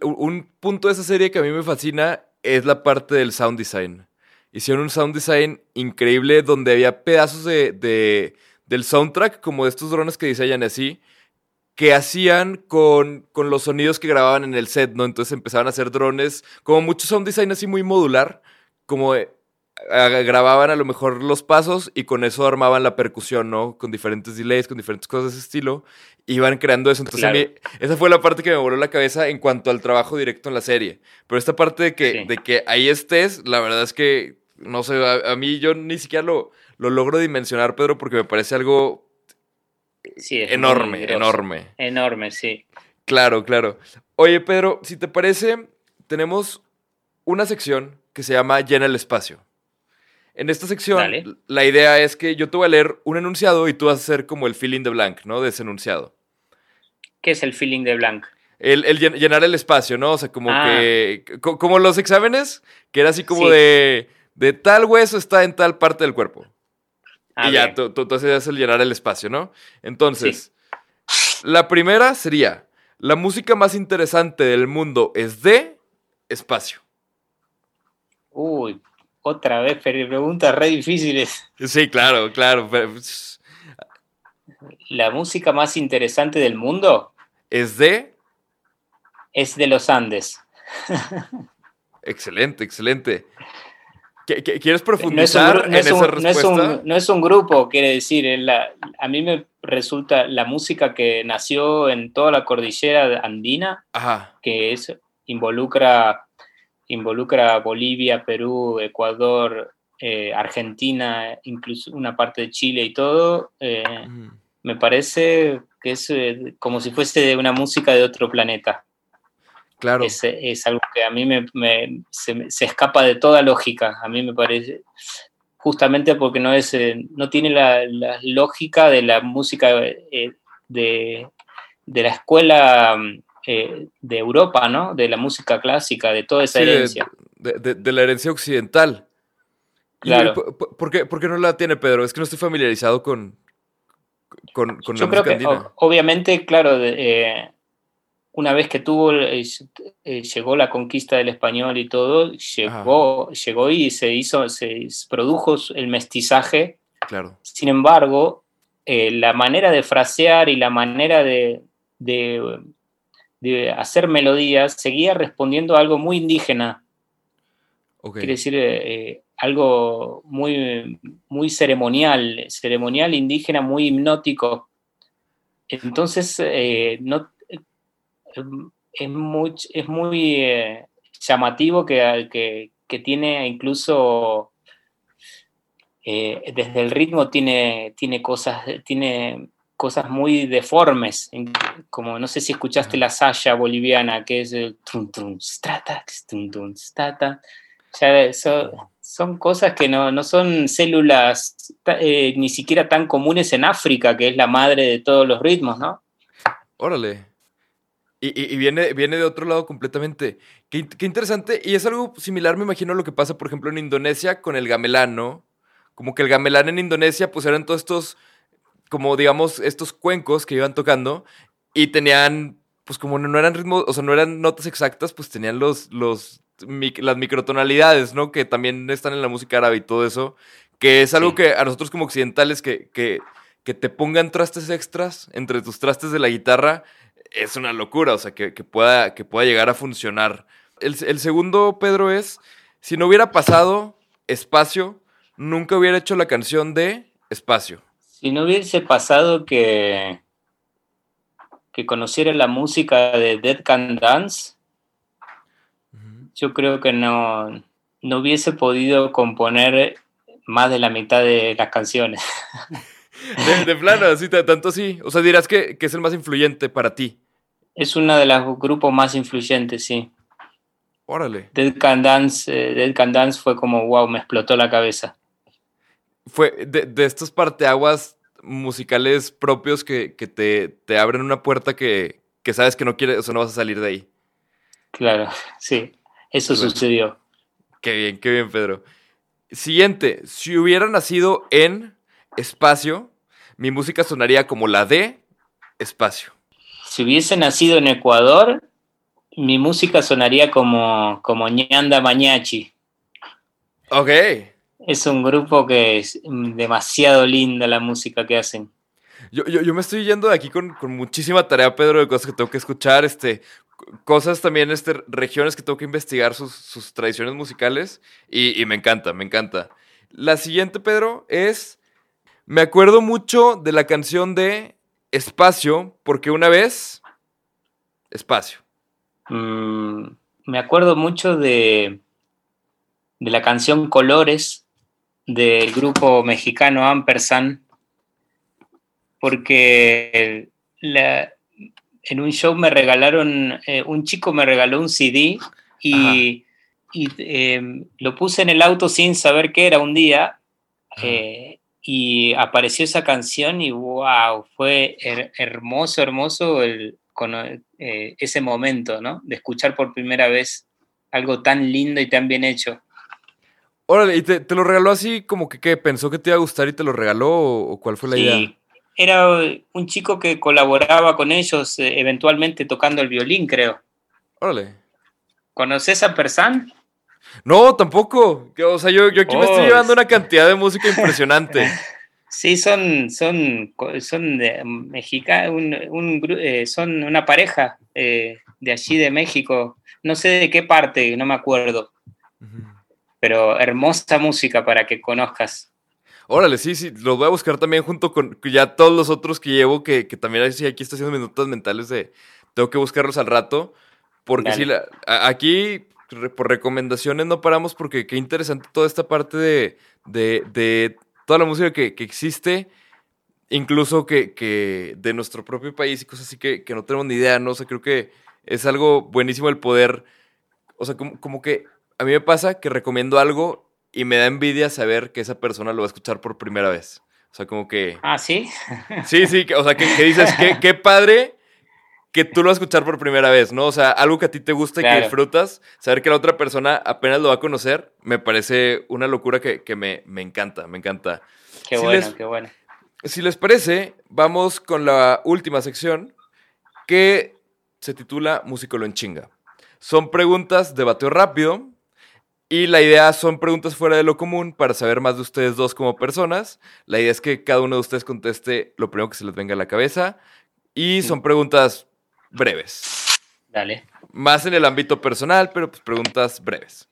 un punto de esa serie que a mí me fascina es la parte del sound design hicieron un sound design increíble donde había pedazos de, del soundtrack, como de estos drones que diseñan así, que hacían con, con, los sonidos que grababan en el set, ¿no? Entonces empezaban a hacer drones, como mucho sound design así muy modular, como grababan a lo mejor los pasos y con eso armaban la percusión, ¿no? Con diferentes delays, con diferentes cosas de ese estilo, iban creando eso. Entonces a mí, esa fue la parte que me voló la cabeza en cuanto al trabajo directo en la serie. Pero esta parte de que, de que ahí estés, la verdad es que no sé, a, mí yo ni siquiera lo, lo, logro dimensionar, Pedro, porque me parece algo enorme, enorme. Enorme, sí. Claro, claro. Oye, Pedro, si te parece, tenemos una sección que se llama Llena el espacio. En esta sección, la idea es que yo te voy a leer un enunciado y tú vas a hacer como el feeling de blank, ¿no? De ese enunciado. ¿Qué es el feeling de blank? El, llenar el espacio, ¿no? O sea, como ah. que. Como los exámenes, que era así como de de tal hueso está en tal parte del cuerpo. Ah, y ya, tú, tú, haces el llenar el espacio, ¿no? Entonces, la primera sería, la música más interesante del mundo es de espacio. Uy, otra vez, preguntas re difíciles. Sí, claro, claro. ¿La música más interesante del mundo? Es de... Es de los Andes. excelente, excelente. ¿Quieres profundizar en esa respuesta? No es, un, grupo, quiere decir. a mí me resulta la música que nació en toda la cordillera andina, que es, involucra, involucra Bolivia, Perú, Ecuador, eh, Argentina, incluso una parte de Chile y todo. Eh, me parece que es eh, como si fuese una música de otro planeta. Claro. Es, algo que a mí me, se, escapa de toda lógica. A mí me parece, justamente porque no, es, no tiene la, lógica de la música de, la escuela eh, de Europa, ¿no? De la música clásica, de toda esa herencia. De, la herencia occidental. Claro. ¿por, qué, no la tiene Pedro? Es que no estoy familiarizado con, con, con Yo creo que, obviamente, claro, una vez que tuvo, eh, eh, llegó la conquista del español y todo, llegó, llegó y se hizo, se produjo el mestizaje. Claro. Sin embargo, eh, la manera de frasear y la manera de, de, hacer melodías seguía respondiendo a algo muy indígena. Quiere decir, algo muy, muy ceremonial, ceremonial indígena, muy hipnótico. Entonces, no, es muy, es muy eh, llamativo que, que, tiene incluso eh, desde el ritmo tiene, tiene, cosas, tiene cosas muy deformes, como no sé si escuchaste la saya boliviana, que es el trum strata, trum strata. son cosas que no, no son células eh, ni siquiera tan comunes en África, que es la madre de todos los ritmos, ¿no? Órale. Y, viene, viene de otro lado completamente. Qué, interesante. Y es algo similar, me imagino, a lo que pasa, por ejemplo, en Indonesia con el gamelán, ¿no? Como que el gamelán en Indonesia, pues eran todos estos, como digamos, estos cuencos que iban tocando. y tenían, pues como no eran ritmos, o sea, no eran notas exactas, pues tenían los, los, las microtonalidades, ¿no? Que también están en la música árabe y todo eso, que es algo que a nosotros como occidentales que, que, que, te pongan trastes extras entre tus trastes de la guitarra es una locura, o sea, que, pueda, que pueda llegar a funcionar. El, el segundo, Pedro, es, si no hubiera pasado espacio, nunca hubiera hecho la canción de espacio. Si no hubiese pasado que, que conociera la música de Dead Can Dance, yo creo que no, no hubiese podido componer más de la mitad de las canciones. De, plano, así, tanto así. O sea, dirás que, es el más influyente para ti. Es uno de los grupos más influyentes, sí. Órale. Dead Can Dance, eh, Dead Can Dance fue como, wow, me explotó la cabeza fue de, de estos parteaguas musicales propios que, te, abren una puerta que, sabes que no quieres, o sea, no vas a salir de ahí. Claro, sí, eso sucedió. Qué bien, qué bien, Pedro. Siguiente, si hubiera nacido en espacio, mi música sonaría como la de espacio. Si hubiese nacido en Ecuador, mi música sonaría como, como ñanda mañachi. Ok. Es un grupo que es demasiado linda la música que hacen. Yo, me estoy yendo de aquí con, muchísima tarea, Pedro, de cosas que tengo que escuchar, este, cosas también, este, regiones que tengo que investigar sus, tradiciones musicales y, y, me encanta, me encanta. La siguiente, Pedro, es, me acuerdo mucho de la canción de Espacio, porque una vez, Espacio. Mm, me acuerdo mucho de, de la canción Colores del grupo mexicano Ampersand, porque en un show me regalaron, eh, un chico me regaló un CD y, em, lo puse en el auto sin saber qué era un día. Eh, y apareció esa canción y wow, fue hermoso, hermoso el, con, eh, ese momento, ¿no? De escuchar por primera vez algo tan lindo y tan bien hecho. Órale, ¿y te, lo regaló así como que ¿qué? pensó que te iba a gustar y te lo regaló o, cuál fue la sí, idea? Era un chico que colaboraba con ellos eh, eventualmente tocando el violín, creo. Órale. ¿Conoces a Persan? No, tampoco. O sea, yo, yo aquí me estoy oh, llevando una cantidad de música impresionante. Sí, son, son, son de Mexica, un, eh, son una pareja eh, de allí de México. No sé de qué parte, no me acuerdo pero hermosa música para que conozcas. Órale, sí, sí, los voy a buscar también junto con ya todos los otros que llevo, que, que también aquí estoy haciendo minutos mentales de, tengo que buscarlos al rato, porque sí, aquí por recomendaciones no paramos, porque qué interesante toda esta parte de, de, toda la música que, existe, incluso que, que, de nuestro propio país y cosas así que, que no tenemos ni idea, ¿no? O sea, creo que es algo buenísimo el poder, o sea, como, como que a mí me pasa que recomiendo algo y me da envidia saber que esa persona lo va a escuchar por primera vez. O sea, como que... Ah, sí. Sí, sí, o sea, que, dices, qué, qué padre que tú lo vas a escuchar por primera vez, ¿no? O sea, algo que a ti te gusta y que disfrutas, saber que la otra persona apenas lo va a conocer, me parece una locura que, me, encanta, me encanta. Qué bueno, qué bueno. Si les parece, vamos con la última sección que se titula Músicolo en chinga. Son preguntas de bateo rápido y la idea son preguntas fuera de lo común para saber más de ustedes dos como personas. La idea es que cada uno de ustedes conteste lo primero que se les venga a la cabeza. Y son preguntas breves. Dale. Más en el ámbito personal, pero pues preguntas breves.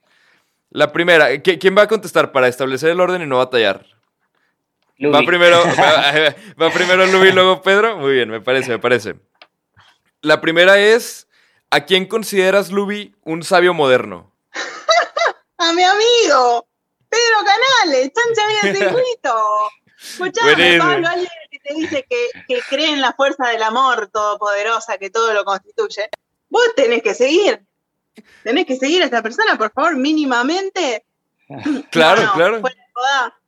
La primera, ¿quién va a contestar para establecer el orden y no batallar? Va primero, va, va primero Lubi y luego Pedro. Muy bien, me parece, me parece. La primera es, ¿a quién consideras, Lubi, un sabio moderno? A mi amigo Pedro Canales, chancha bien circuito. Escuchame, Pablo, alguien que te dice que, que cree en la fuerza del amor todopoderosa que todo lo constituye. Vos tenés que seguir. Tenés que seguir a esta persona, por favor, mínimamente. Claro, claro. Fuera de joda,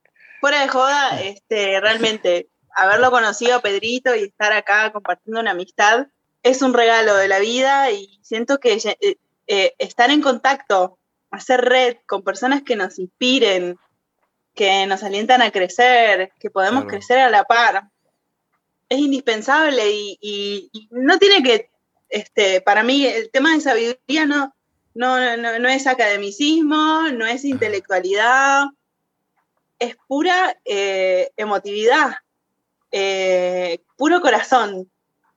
fuera de joda este, realmente, haberlo conocido a Pedrito y estar acá compartiendo una amistad es un regalo de la vida y siento que eh, eh, estar en contacto hacer red con personas que nos inspiren, que nos alientan a crecer, que podemos crecer a la par. es indispensable y, no tiene que, este, para mí el tema de sabiduría no, no, no, es academicismo, no es intelectualidad, es pura eh, emotividad, eh, puro corazón.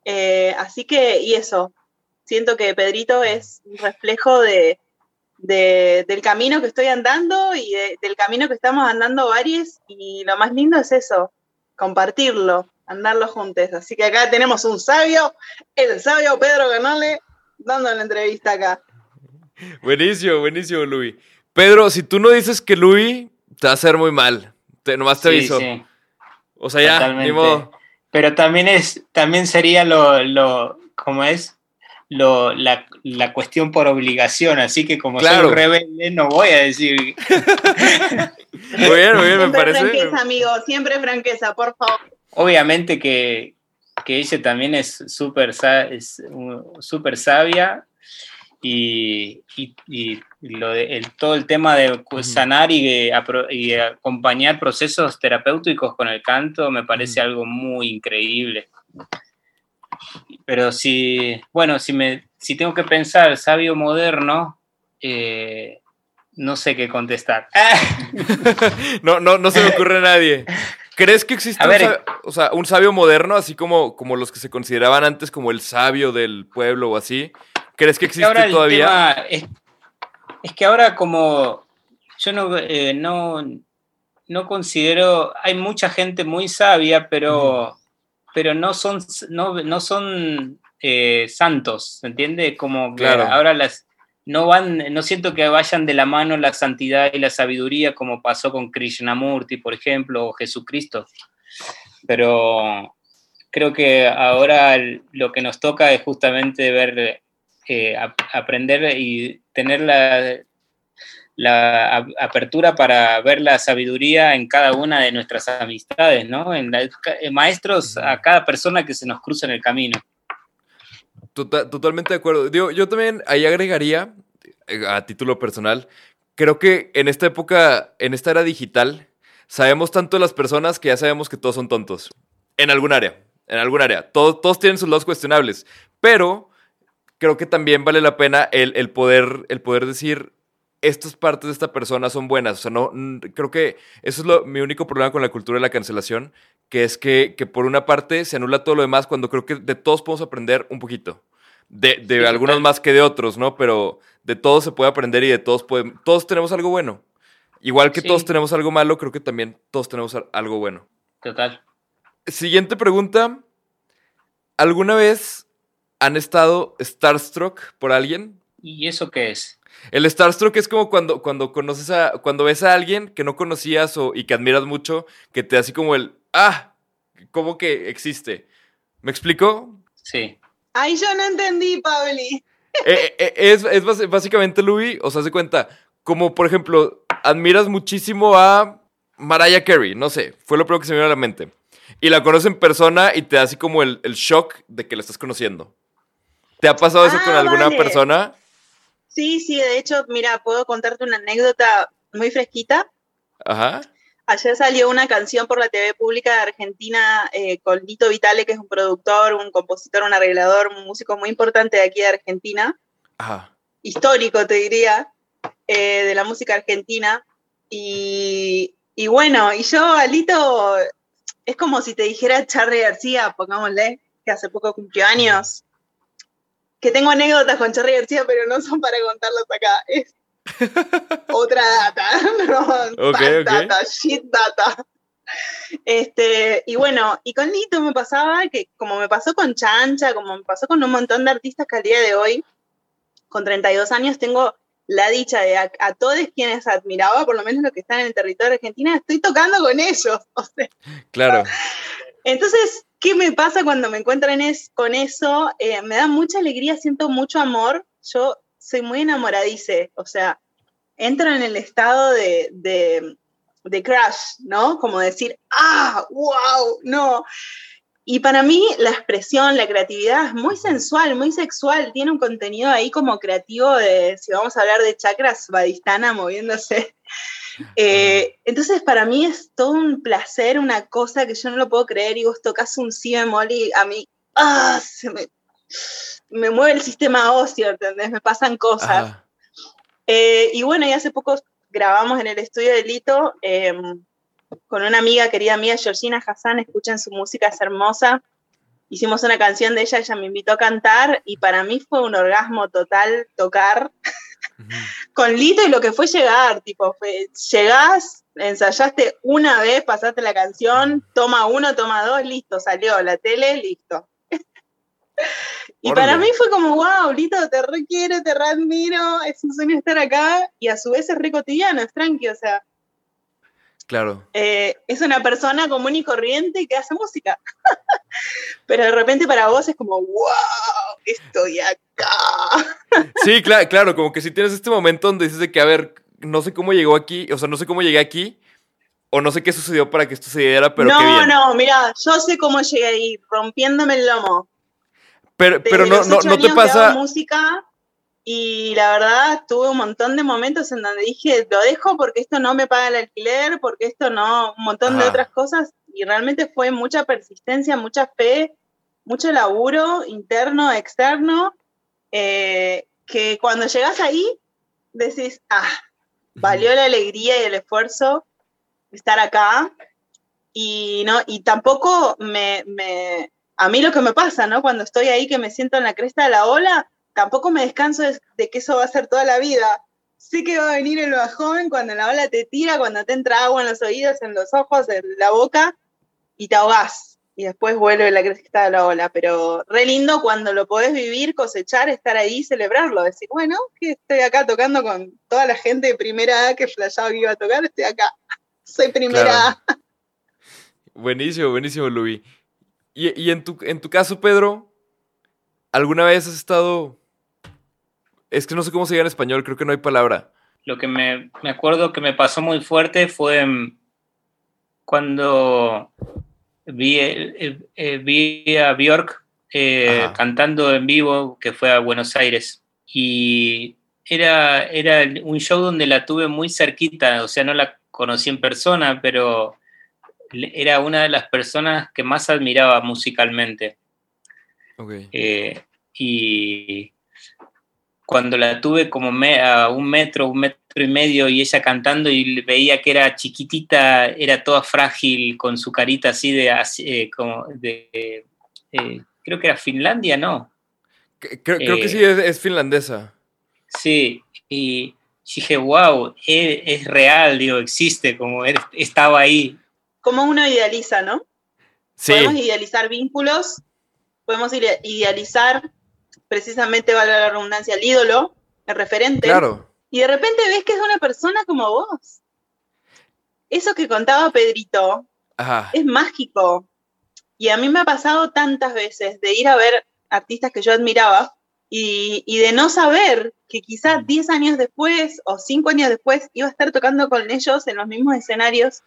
Eh, así que, y eso, siento que Pedrito es un reflejo de, del camino que estoy andando y del camino que estamos andando varios, y lo más lindo es eso, compartirlo, andarlo juntos. Así que acá tenemos un sabio, el sabio Pedro Ganole, dando la entrevista acá. Buenísimo, buenísimo, Luis. Pedro, si tú no dices que Luis, te va a hacer muy mal. Te, nomás te aviso. O sea, ya, ni modo. Pero también es, también sería lo, lo ¿cómo es? Lo, la, la cuestión por obligación, así que como soy rebelde no voy a decir. muy bien, muy bien, me parece. Siempre franqueza, amigo, siempre franqueza, por favor. Obviamente que, que ella también es súper super sabia y, y, lo de, el, todo el tema de sanar y, y, acompañar procesos terapéuticos con el canto me parece algo muy increíble. Pero si, bueno, si, me, si tengo que pensar sabio moderno, eh, no sé qué contestar. no, no, no se me ocurre a nadie. ¿Crees que existe un, sabio, o sea, un sabio moderno, así como, como los que se consideraban antes como el sabio del pueblo o así? ¿Crees que existe todavía? Es, que ahora como yo no, eh, no, no, considero, hay mucha gente muy sabia, pero, pero no son, no, no son eh, santos, ¿se entiende? Como que ahora las, no van, no siento que vayan de la mano la santidad y la sabiduría como pasó con Krishnamurti, por ejemplo, o Jesucristo. Pero creo que ahora lo que nos toca es justamente ver eh, aprender y tener la, la apertura para ver la sabiduría en cada una de nuestras amistades, ¿no? En maestros a cada persona que se nos cruza en el camino. Tota-, totalmente de acuerdo. yo también ahí agregaría, eh, a título personal, creo que en esta época, en esta era digital, sabemos tanto de las personas que ya sabemos que todos son tontos. En algún área, en algún área. Todos, todos tienen sus lados cuestionables. Pero creo que también vale la pena el, poder, el poder decir, estas partes de esta persona son buenas. O sea, no, creo que eso es lo, mi único problema con la cultura de la cancelación, que es que, por una parte se anula todo lo demás cuando creo que de todos podemos aprender un poquito. De, de algunos más que de otros, ¿no? Pero de todos se puede aprender y de todos podemos, todos tenemos algo bueno. Igual que todos tenemos algo malo, creo que también todos tenemos algo bueno. Total. Siguiente pregunta. ¿Alguna vez ¿Han estado starstruck por alguien? ¿Y eso qué es? El starstruck es como cuando, cuando conoces a, cuando ves a alguien que no conocías o, y que admiras mucho, que te así como el, ah, ¿cómo que existe? ¿Me explico? Sí. Ay, yo no entendí, Pabli. Eh, eh, eh, es, es, básicamente, Louis, o sea, se cuenta, como por ejemplo, admiras muchísimo a Mariah Carey, no sé, fue lo primero que se me vino a la mente. Y la conoces en persona y te da así como el, el shock de que la estás conociendo. ¿Te ha pasado eso con ah, alguna persona? Sí, sí, de hecho, mira, puedo contarte una anécdota muy fresquita. Ajá. Ayer salió una canción por la TV pública de Argentina eh, con Lito Vitale, que es un productor, un compositor, un arreglador, un músico muy importante de aquí de Argentina. Ajá. Histórico, te diría, eh, de la música argentina. Y, y, bueno, y yo a Lito, es como si te dijera Charlie García, pongámosle, que hace poco cumplió años que tengo anécdotas con Charlie García, pero no son para contarlas acá. Es otra data, no, data, shit data. Este, y bueno, y con Lito me pasaba que, como me pasó con Chancha, como me pasó con un montón de artistas que al día de hoy, con 32 años, tengo la dicha de a, todos quienes admiraba, por lo menos los que están en el territorio de Argentina, estoy tocando con ellos. claro. Entonces, ¿Qué me pasa cuando me encuentran con eso? Eh, me da mucha alegría, siento mucho amor. Yo soy muy enamoradice, o sea, entro en el estado de, de, crash, ¿no? Como decir, ah, wow, no. y para mí la expresión, la creatividad es muy sensual, muy sexual, tiene un contenido ahí como creativo de, si vamos a hablar de chakras, vadistana moviéndose. Eh, entonces para mí es todo un placer, una cosa que yo no lo puedo creer y vos tocas un si bemol y a mí, ah, se me, me mueve el sistema óseo, ¿entendés? Me pasan cosas. Eh, y bueno, y hace poco grabamos en el estudio de Lito em, con una amiga, querida mía, Georgina Hassan, escuchen su música, es hermosa. Hicimos una canción de ella, ella me invitó a cantar y para mí fue un orgasmo total tocar con Lito y lo que fue llegar, tipo, fue, llegás, ensayaste una vez, pasaste la canción, toma uno, toma dos, listo, salió la tele, listo. Y para mí fue como, wow, Lito, te requiero, te re admiro, es un sueño estar acá y a su vez es re cotidiano, es tranqui, o sea, Claro. Eh, es una persona común y corriente que hace música. Pero de repente para vos es como, wow, estoy acá. sí, claro, claro, como que si tienes este momento donde dices de que, a ver, no sé cómo llegó aquí, o sea, no sé cómo llegué aquí, o no sé qué sucedió para que esto se diera, pero no, qué bien. No, mira, yo sé cómo llegué ahí, rompiéndome el lomo. Pero, pero no, no, no te pasa... música y la verdad, tuve un montón de momentos en donde dije, lo dejo porque esto no me paga el alquiler, porque esto no, un montón de otras cosas. Y realmente fue mucha persistencia, mucha fe, mucho laburo interno, externo, eh, que cuando llegas ahí, decís, ah, valió la alegría y el esfuerzo estar acá. Y, no, y tampoco me, me, a mí lo que me pasa, ¿no? Cuando estoy ahí que me siento en la cresta de la ola, tampoco me descanso de, que eso va a ser toda la vida. Sé que va a venir el bajón cuando la ola te tira, cuando te entra agua en los oídos, en los ojos, en la boca, y te ahogás. Y después vuelve la cresta de la ola. Pero re lindo cuando lo podés vivir, cosechar, estar ahí, celebrarlo. Decir, bueno, que estoy acá tocando con toda la gente de primera A que flashaba que iba a tocar, estoy acá. Soy primera A. Buenísimo, buenísimo, Luis. Y, y en, tu, en tu caso, Pedro, ¿alguna vez has estado es que no sé cómo se diga en español, creo que no hay palabra. Lo que me, acuerdo que me pasó muy fuerte fue mm, cuando vi, eh, eh, vi a Bjork eh, cantando en vivo, que fue a Buenos Aires. Y era, era un show donde la tuve muy cerquita, o sea, no la conocí en persona, pero era una de las personas que más admiraba musicalmente. Okay. y cuando la tuve como a un metro, un metro y medio y ella cantando y veía que era chiquitita, era toda frágil con su carita así de, eh, como de eh, creo que era Finlandia, ¿no? Creo, que sí, eh, es, finlandesa. Sí, y dije, wow, es, real, digo, existe, como estaba ahí. Como uno idealiza, ¿no? Sí. Podemos idealizar vínculos, podemos idealizar precisamente, vale la redundancia, el ídolo, el referente. Claro. Y de repente ves que es una persona como vos. Eso que contaba Pedrito es mágico. Y a mí me ha pasado tantas veces de ir a ver artistas que yo admiraba y, y de no saber que quizás 10 años después o 5 años después iba a estar tocando con ellos en los mismos escenarios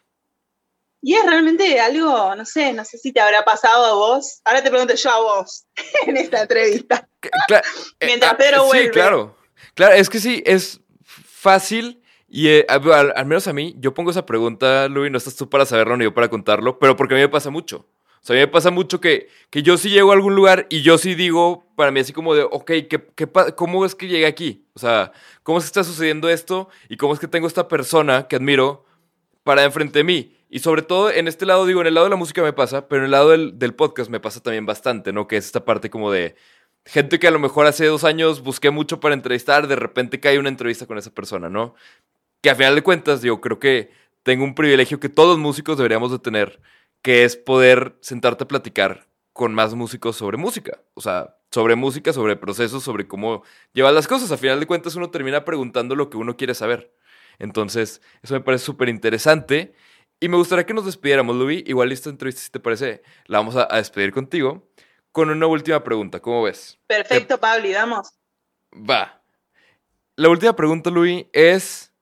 y es realmente algo, no sé, no sé si te habrá pasado a vos. Ahora te pregunto yo a vos en esta entrevista. Eh, Mientras ah, Pedro vuelve. Sí, claro. Claro, es que sí, es fácil y eh, al, menos a mí, yo pongo esa pregunta, Luis, no estás tú para saberlo ni yo para contarlo, pero porque a mí me pasa mucho. O sea, a mí me pasa mucho que, que yo sí llego a algún lugar y yo sí digo, para mí así como de, ok, ¿qué, qué, cómo es que llegué aquí? O sea, ¿cómo es que está sucediendo esto? ¿Y cómo es que tengo esta persona que admiro para enfrente de mí? Y sobre todo en este lado, digo, en el lado de la música me pasa, pero en el lado del, podcast me pasa también bastante, ¿no? Que es esta parte como de gente que a lo mejor hace dos años busqué mucho para entrevistar, de repente cae una entrevista con esa persona, ¿no? Que a final de cuentas, digo, creo que tengo un privilegio que todos los músicos deberíamos de tener, que es poder sentarte a platicar con más músicos sobre música. O sea, sobre música, sobre procesos, sobre cómo llevar las cosas. A final de cuentas uno termina preguntando lo que uno quiere saber. Entonces, eso me parece súper interesante. Y me gustaría que nos despidiéramos, Luis. Igual esta entrevista, si te parece, la vamos a, despedir contigo con una última pregunta. ¿Cómo ves? Perfecto, Pablo, y vamos. Va. La última pregunta, Luis, es: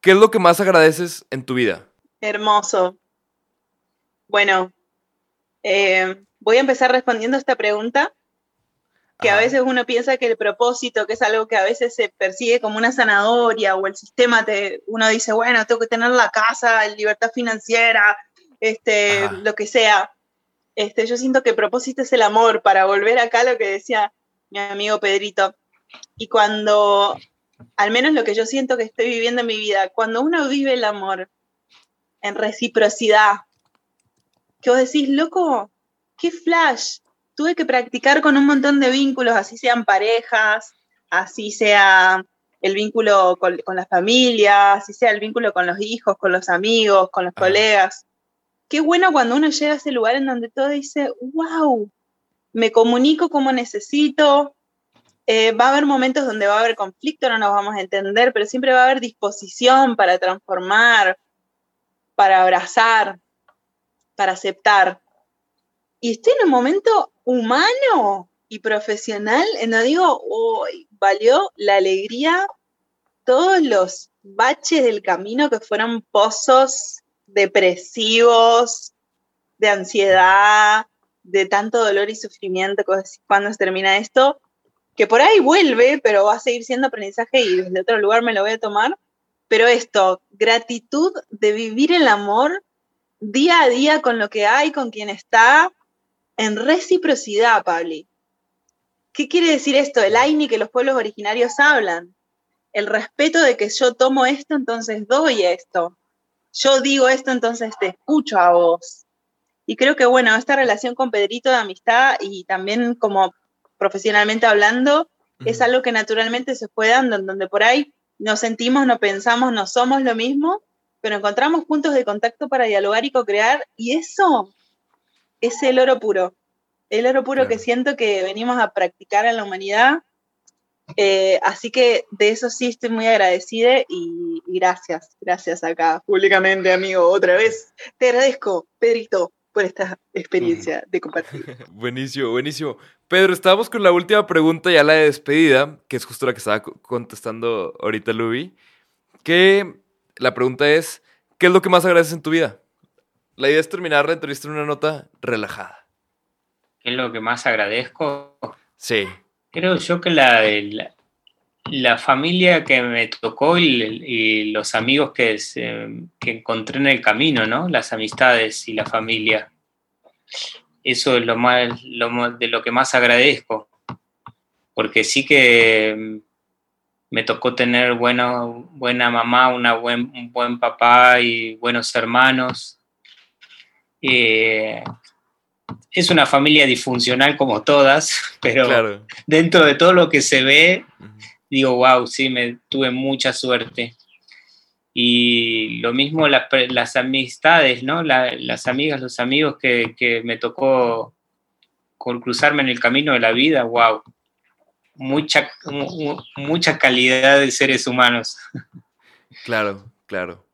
¿qué es lo que más agradeces en tu vida? Hermoso. Bueno, Eh, voy a empezar respondiendo esta pregunta, que a veces uno piensa que el propósito, que es algo que a veces se persigue como una zanahoria o el sistema, te, uno dice, bueno, tengo que tener la casa, libertad financiera, este, lo que sea. Este, yo siento que el propósito es el amor, para volver acá a lo que decía mi amigo Pedrito. Y cuando, al menos lo que yo siento que estoy viviendo en mi vida, cuando uno vive el amor en reciprocidad, que vos decís, loco, qué flash, tuve que practicar con un montón de vínculos, así sean parejas, así sea el vínculo con, la familia, así sea el vínculo con los hijos, con los amigos, con los colegas. Qué bueno cuando uno llega a ese lugar en donde todo dice, wow, me comunico como necesito. Eh, va a haber momentos donde va a haber conflicto, no nos vamos a entender, pero siempre va a haber disposición para transformar, para abrazar, para aceptar. Y estoy en un momento humano y profesional, en donde digo, valió la alegría todos los baches del camino que fueron pozos depresivos, de ansiedad, de tanto dolor y sufrimiento, cuando se termina esto, que por ahí vuelve, pero va a seguir siendo aprendizaje y desde otro lugar me lo voy a tomar. Pero esto, gratitud de vivir el amor día a día con lo que hay, con quien está, en reciprocidad, Pabli. ¿Qué quiere decir esto? El AINI que los pueblos originarios hablan. El respeto de que yo tomo esto, entonces doy esto. Yo digo esto, entonces te escucho a vos. Y creo que, bueno, esta relación con Pedrito de amistad y también como profesionalmente hablando, es algo que naturalmente se fue dando, en donde por ahí nos sentimos, no pensamos, no somos lo mismo, pero encontramos puntos de contacto para dialogar y co-crear, y eso es el oro puro. El oro puro que siento que venimos a practicar en la humanidad. Eh, así que de eso sí estoy muy agradecida y, gracias, gracias acá públicamente, amigo, otra vez. Te agradezco, Pedrito, por esta experiencia de compartir. buenísimo, buenísimo. Pedro, estábamos con la última pregunta, ya la de despedida, que es justo la que estaba contestando ahorita Luby, que la pregunta es, ¿qué es lo que más agradeces en tu vida? La idea es terminar la entrevista en una nota relajada. ¿Qué es lo que más agradezco? Sí. Creo yo que la, la, familia que me tocó y, los amigos que, que encontré en el camino, ¿no? Las amistades y la familia. Eso es lo más, lo, de lo que más agradezco. Porque sí que me tocó tener buena, buena mamá, una buen, un buen papá y buenos hermanos eh, es una familia disfuncional como todas, pero dentro de todo lo que se ve, digo, wow, sí, me tuve mucha suerte. Y lo mismo las, amistades, ¿no? las amigas, los amigos que, me tocó cruzarme en el camino de la vida, wow. Mucha, mucha calidad de seres humanos. Claro, claro.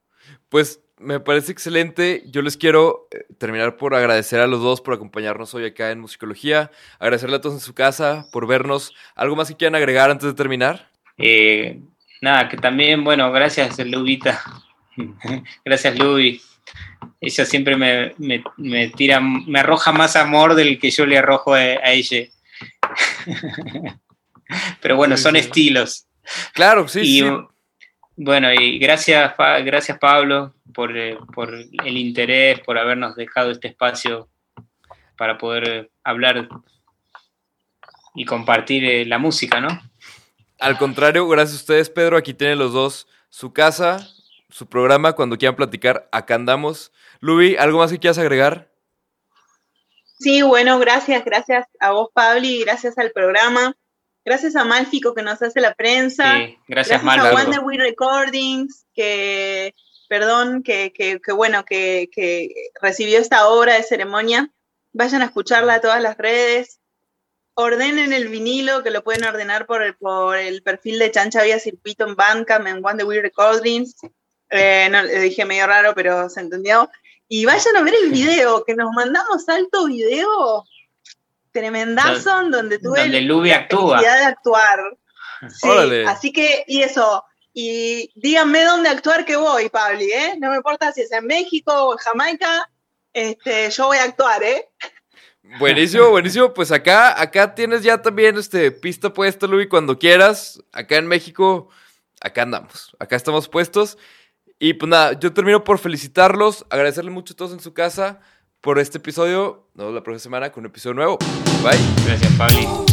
Pues me parece excelente. Yo les quiero eh, terminar por agradecer a los dos por acompañarnos hoy acá en Musicología. Agradecerle a todos en su casa por vernos. ¿Algo más que quieran agregar antes de terminar? Eh, nada, que también, bueno, gracias, Lubita. gracias, Lubi. Ella siempre me, me, tira, me arroja más amor del que yo le arrojo a, ella. Pero bueno, son estilos. Claro, sí, sí. Bueno, y gracias, gracias Pablo eh, por, el interés, por habernos dejado este espacio para poder eh, hablar y compartir eh, la música, ¿no? Al contrario, gracias a ustedes, Pedro. Aquí tienen los dos su casa, su programa. Cuando quieran platicar, acá andamos. Lubi, ¿algo más que quieras agregar? Sí, bueno, gracias, gracias a vos, Pablo, y gracias al programa. Gracias a Malfico que nos hace la prensa. Sí, gracias, gracias a Wonder We Recordings, que, perdón, que, que, bueno, que, que, recibió esta obra de ceremonia. Vayan a escucharla a todas las redes. Ordenen el vinilo, que lo pueden ordenar por el, por el perfil de Chancha Vía Circuito en Bandcamp, en Wonder We Recordings. Eh, no, le dije medio raro, pero se entendió. Y vayan a ver el video, que nos mandamos alto video tremendazo donde, en donde tuve donde la actúa. de actuar. Sí, así que, y eso, y díganme dónde actuar que voy, Pabli, ¿eh? No me importa si es en México o en Jamaica, este, yo voy a actuar, ¿eh? Buenísimo, buenísimo. Pues acá, acá tienes ya también este, pista puesta, Luis, cuando quieras. Acá en México, acá andamos, acá estamos puestos. Y pues nada, yo termino por felicitarlos, agradecerles mucho a todos en su casa por este episodio. Nos vemos la próxima semana con un episodio nuevo. Bye. Gracias, Pablo.